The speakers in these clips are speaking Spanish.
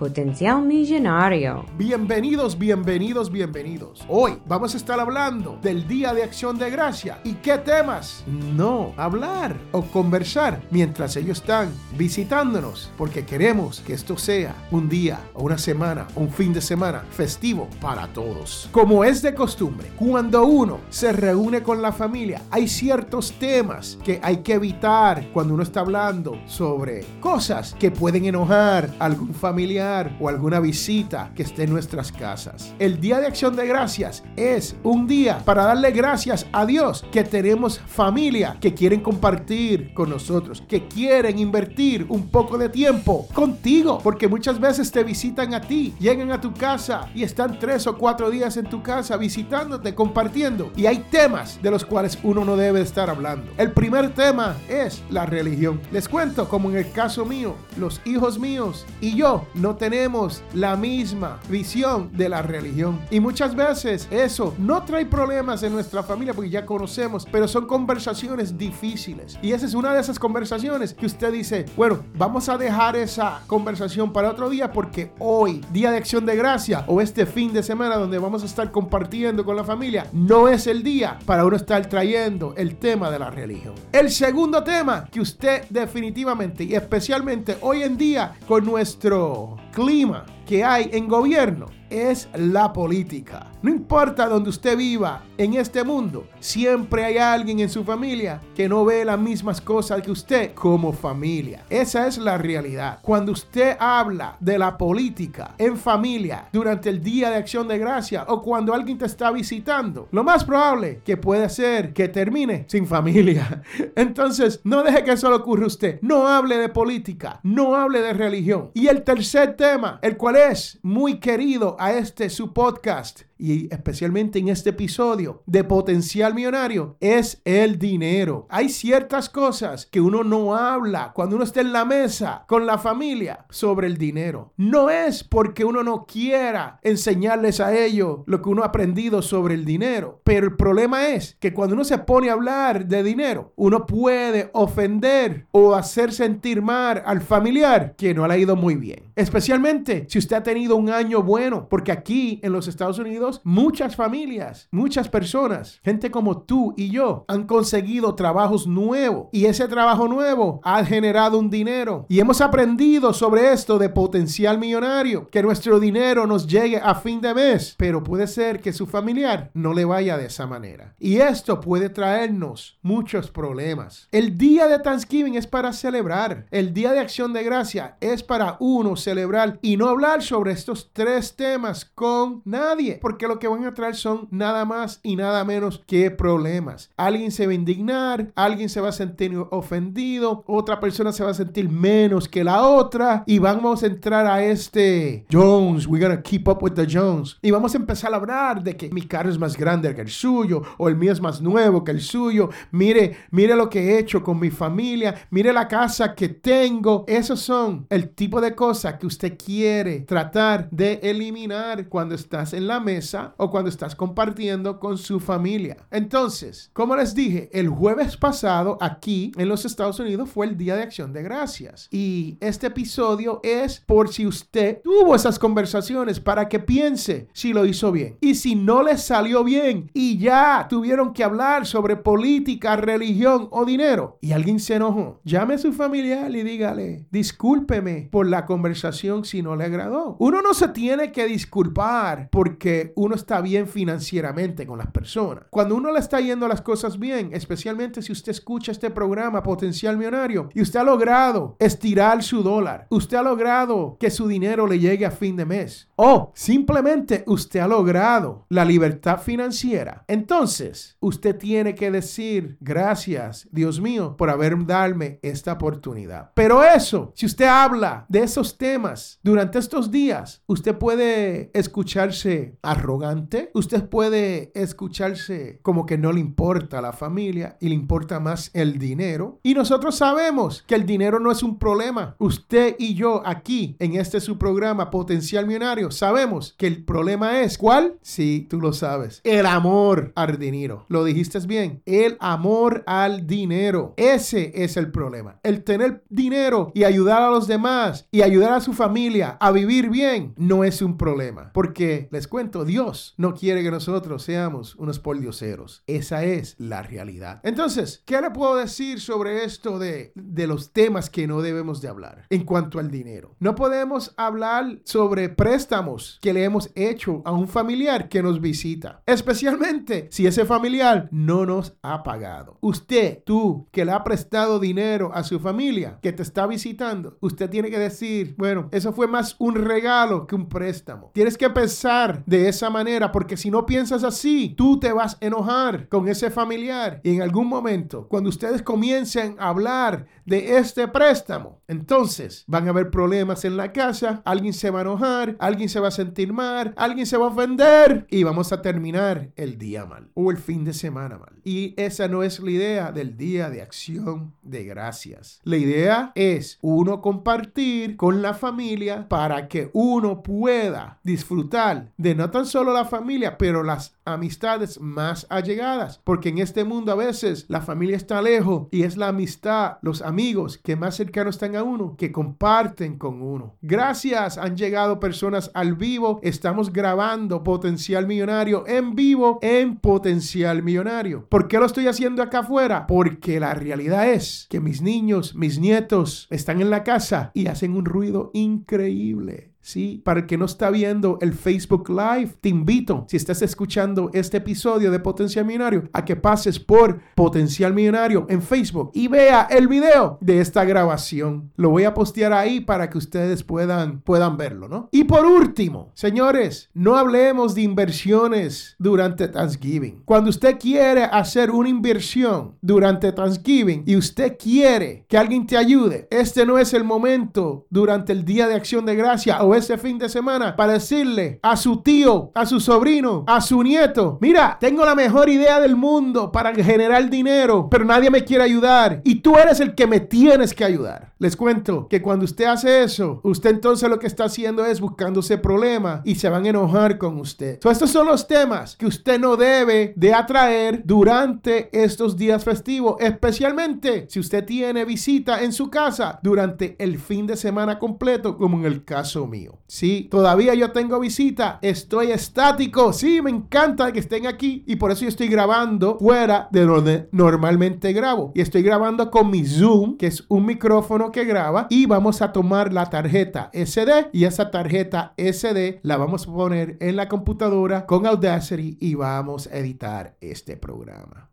Potencial Millonario. Bienvenidos, bienvenidos, bienvenidos. Hoy vamos a estar hablando del Día de Acción de Gracia. ¿Y qué temas? No, hablar o conversar mientras ellos están visitándonos, porque queremos que esto sea un día o una semana, un fin de semana festivo para todos. Como es de costumbre, cuando uno se reúne con la familia, hay ciertos temas que hay que evitar cuando uno está hablando sobre cosas que pueden enojar a algún familiar o alguna visita que esté en nuestras casas. El Día de Acción de Gracias es un día para darle gracias a Dios que tenemos familia que quieren compartir con nosotros, que quieren invertir un poco de tiempo contigo, porque muchas veces te visitan a ti, llegan a tu casa y están tres o cuatro días en tu casa visitándote, compartiendo. Y hay temas de los cuales uno no debe estar hablando. El primer tema es la religión. Les cuento como en el caso mío, los hijos míos y yo no tenemos la misma visión de la religión. Y muchas veces eso no trae problemas en nuestra familia porque ya conocemos, pero son conversaciones difíciles. Y esa es una de esas conversaciones que usted dice, bueno, vamos a dejar esa conversación para otro día porque hoy, día de acción de gracia o este fin de semana donde vamos a estar compartiendo con la familia, no es el día para uno estar trayendo el tema de la religión. El segundo tema que usted definitivamente y especialmente hoy en día con nuestro clima que hay en gobierno es la política. No importa donde usted viva en este mundo, siempre hay alguien en su familia que no ve las mismas cosas que usted como familia. Esa es la realidad. Cuando usted habla de la política en familia durante el día de acción de gracia o cuando alguien te está visitando, lo más probable que puede ser que termine sin familia. Entonces, no deje que eso le ocurra a usted. No hable de política, no hable de religión. Y el tercer tema, el cual es muy querido a este su podcast y especialmente en este episodio de potencial millonario es el dinero. Hay ciertas cosas que uno no habla cuando uno está en la mesa con la familia sobre el dinero. No es porque uno no quiera enseñarles a ellos lo que uno ha aprendido sobre el dinero, pero el problema es que cuando uno se pone a hablar de dinero, uno puede ofender o hacer sentir mal al familiar que no le ha ido muy bien. Especialmente si usted ha tenido un año bueno, porque aquí en los Estados Unidos muchas familias, muchas personas, gente como tú y yo, han conseguido trabajos nuevos y ese trabajo nuevo ha generado un dinero. Y hemos aprendido sobre esto de potencial millonario, que nuestro dinero nos llegue a fin de mes, pero puede ser que su familiar no le vaya de esa manera. Y esto puede traernos muchos problemas. El día de Thanksgiving es para celebrar. El día de acción de gracia es para uno celebrar y no hablar sobre estos tres temas con nadie. Porque que lo que van a traer son nada más y nada menos que problemas. Alguien se va a indignar, alguien se va a sentir ofendido, otra persona se va a sentir menos que la otra y vamos a entrar a este Jones, we gotta keep up with the Jones y vamos a empezar a hablar de que mi carro es más grande que el suyo o el mío es más nuevo que el suyo. Mire, mire lo que he hecho con mi familia, mire la casa que tengo. Esos son el tipo de cosas que usted quiere tratar de eliminar cuando estás en la mesa o cuando estás compartiendo con su familia. Entonces, como les dije, el jueves pasado aquí en los Estados Unidos fue el Día de Acción de Gracias. Y este episodio es por si usted tuvo esas conversaciones para que piense si lo hizo bien. Y si no le salió bien y ya tuvieron que hablar sobre política, religión o dinero y alguien se enojó, llame a su familiar y dígale, discúlpeme por la conversación si no le agradó. Uno no se tiene que disculpar porque uno está bien financieramente con las personas. Cuando uno le está yendo las cosas bien, especialmente si usted escucha este programa Potencial Millonario y usted ha logrado estirar su dólar, usted ha logrado que su dinero le llegue a fin de mes o simplemente usted ha logrado la libertad financiera, entonces usted tiene que decir gracias, Dios mío, por haber darme esta oportunidad. Pero eso, si usted habla de esos temas durante estos días, usted puede escucharse a arrogante. Usted puede escucharse como que no le importa la familia y le importa más el dinero. Y nosotros sabemos que el dinero no es un problema. Usted y yo aquí en este su programa Potencial Millonario sabemos que el problema es ¿cuál? Sí, tú lo sabes. El amor al dinero. Lo dijiste bien. El amor al dinero. Ese es el problema. El tener dinero y ayudar a los demás y ayudar a su familia a vivir bien no es un problema. Porque les cuento, Dios no quiere que nosotros seamos unos poldioseros. Esa es la realidad. Entonces, ¿qué le puedo decir sobre esto de, de los temas que no debemos de hablar en cuanto al dinero? No podemos hablar sobre préstamos que le hemos hecho a un familiar que nos visita. Especialmente si ese familiar no nos ha pagado. Usted, tú, que le ha prestado dinero a su familia, que te está visitando, usted tiene que decir, bueno, eso fue más un regalo que un préstamo. Tienes que pensar de esa manera, porque si no piensas así, tú te vas a enojar con ese familiar. Y en algún momento, cuando ustedes comiencen a hablar de este préstamo, entonces van a haber problemas en la casa, alguien se va a enojar, alguien se va a sentir mal, alguien se va a ofender y vamos a terminar el día mal o el fin de semana mal. Y esa no es la idea del día de acción de gracias. La idea es uno compartir con la familia para que uno pueda disfrutar de no tan solo la familia, pero las amistades más allegadas. Porque en este mundo a veces la familia está lejos y es la amistad, los amigos que más cercanos están a uno, que comparten con uno. Gracias, han llegado personas al vivo. Estamos grabando Potencial Millonario en vivo en Potencial Millonario. ¿Por qué lo estoy haciendo acá afuera? Porque la realidad es que mis niños, mis nietos están en la casa y hacen un ruido increíble. Sí, para el que no está viendo el Facebook Live, te invito, si estás escuchando este episodio de Potencial Millonario, a que pases por Potencial Millonario en Facebook y vea el video de esta grabación. Lo voy a postear ahí para que ustedes puedan, puedan verlo, ¿no? Y por último, señores, no hablemos de inversiones durante Thanksgiving. Cuando usted quiere hacer una inversión durante Thanksgiving y usted quiere que alguien te ayude, este no es el momento durante el Día de Acción de Gracia ese fin de semana para decirle a su tío, a su sobrino, a su nieto, mira, tengo la mejor idea del mundo para generar dinero, pero nadie me quiere ayudar y tú eres el que me tienes que ayudar. Les cuento que cuando usted hace eso, usted entonces lo que está haciendo es buscándose problemas y se van a enojar con usted. estos son los temas que usted no debe de atraer durante estos días festivos, especialmente si usted tiene visita en su casa durante el fin de semana completo, como en el caso mío. Sí, todavía yo tengo visita. Estoy estático. Sí, me encanta que estén aquí. Y por eso yo estoy grabando fuera de donde normalmente grabo. Y estoy grabando con mi Zoom, que es un micrófono que graba. Y vamos a tomar la tarjeta SD. Y esa tarjeta SD la vamos a poner en la computadora con Audacity y vamos a editar este programa.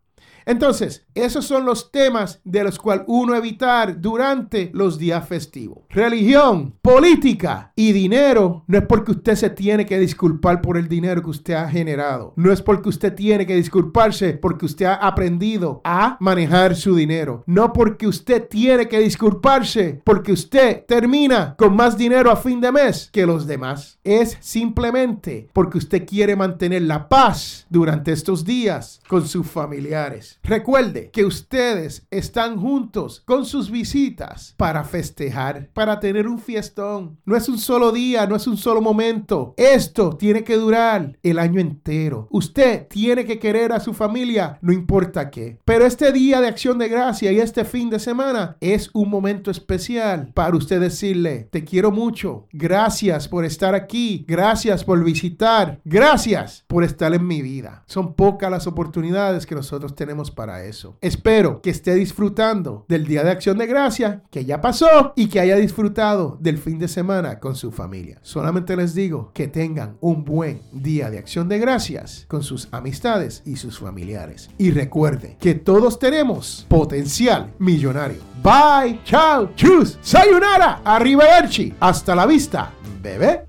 Entonces, esos son los temas de los cuales uno evitar durante los días festivos. Religión, política y dinero no es porque usted se tiene que disculpar por el dinero que usted ha generado. No es porque usted tiene que disculparse porque usted ha aprendido a manejar su dinero. No porque usted tiene que disculparse porque usted termina con más dinero a fin de mes que los demás. Es simplemente porque usted quiere mantener la paz durante estos días con sus familiares. Recuerde que ustedes están juntos con sus visitas para festejar, para tener un fiestón. No es un solo día, no es un solo momento. Esto tiene que durar el año entero. Usted tiene que querer a su familia, no importa qué. Pero este día de acción de gracia y este fin de semana es un momento especial para usted decirle, te quiero mucho. Gracias por estar aquí. Gracias por visitar. Gracias por estar en mi vida. Son pocas las oportunidades que nosotros tenemos para eso. Espero que esté disfrutando del Día de Acción de Gracia, que ya pasó, y que haya disfrutado del fin de semana con su familia. Solamente les digo que tengan un buen Día de Acción de Gracias con sus amistades y sus familiares. Y recuerde que todos tenemos potencial millonario. Bye, chao, chus, sayonara, arrivederci, hasta la vista, bebé.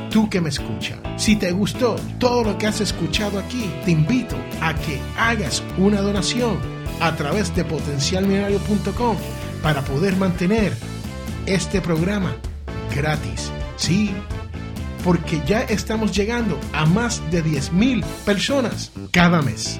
Tú que me escuchas, si te gustó todo lo que has escuchado aquí, te invito a que hagas una donación a través de potencialmillonario.com para poder mantener este programa gratis. Sí, porque ya estamos llegando a más de 10.000 personas cada mes.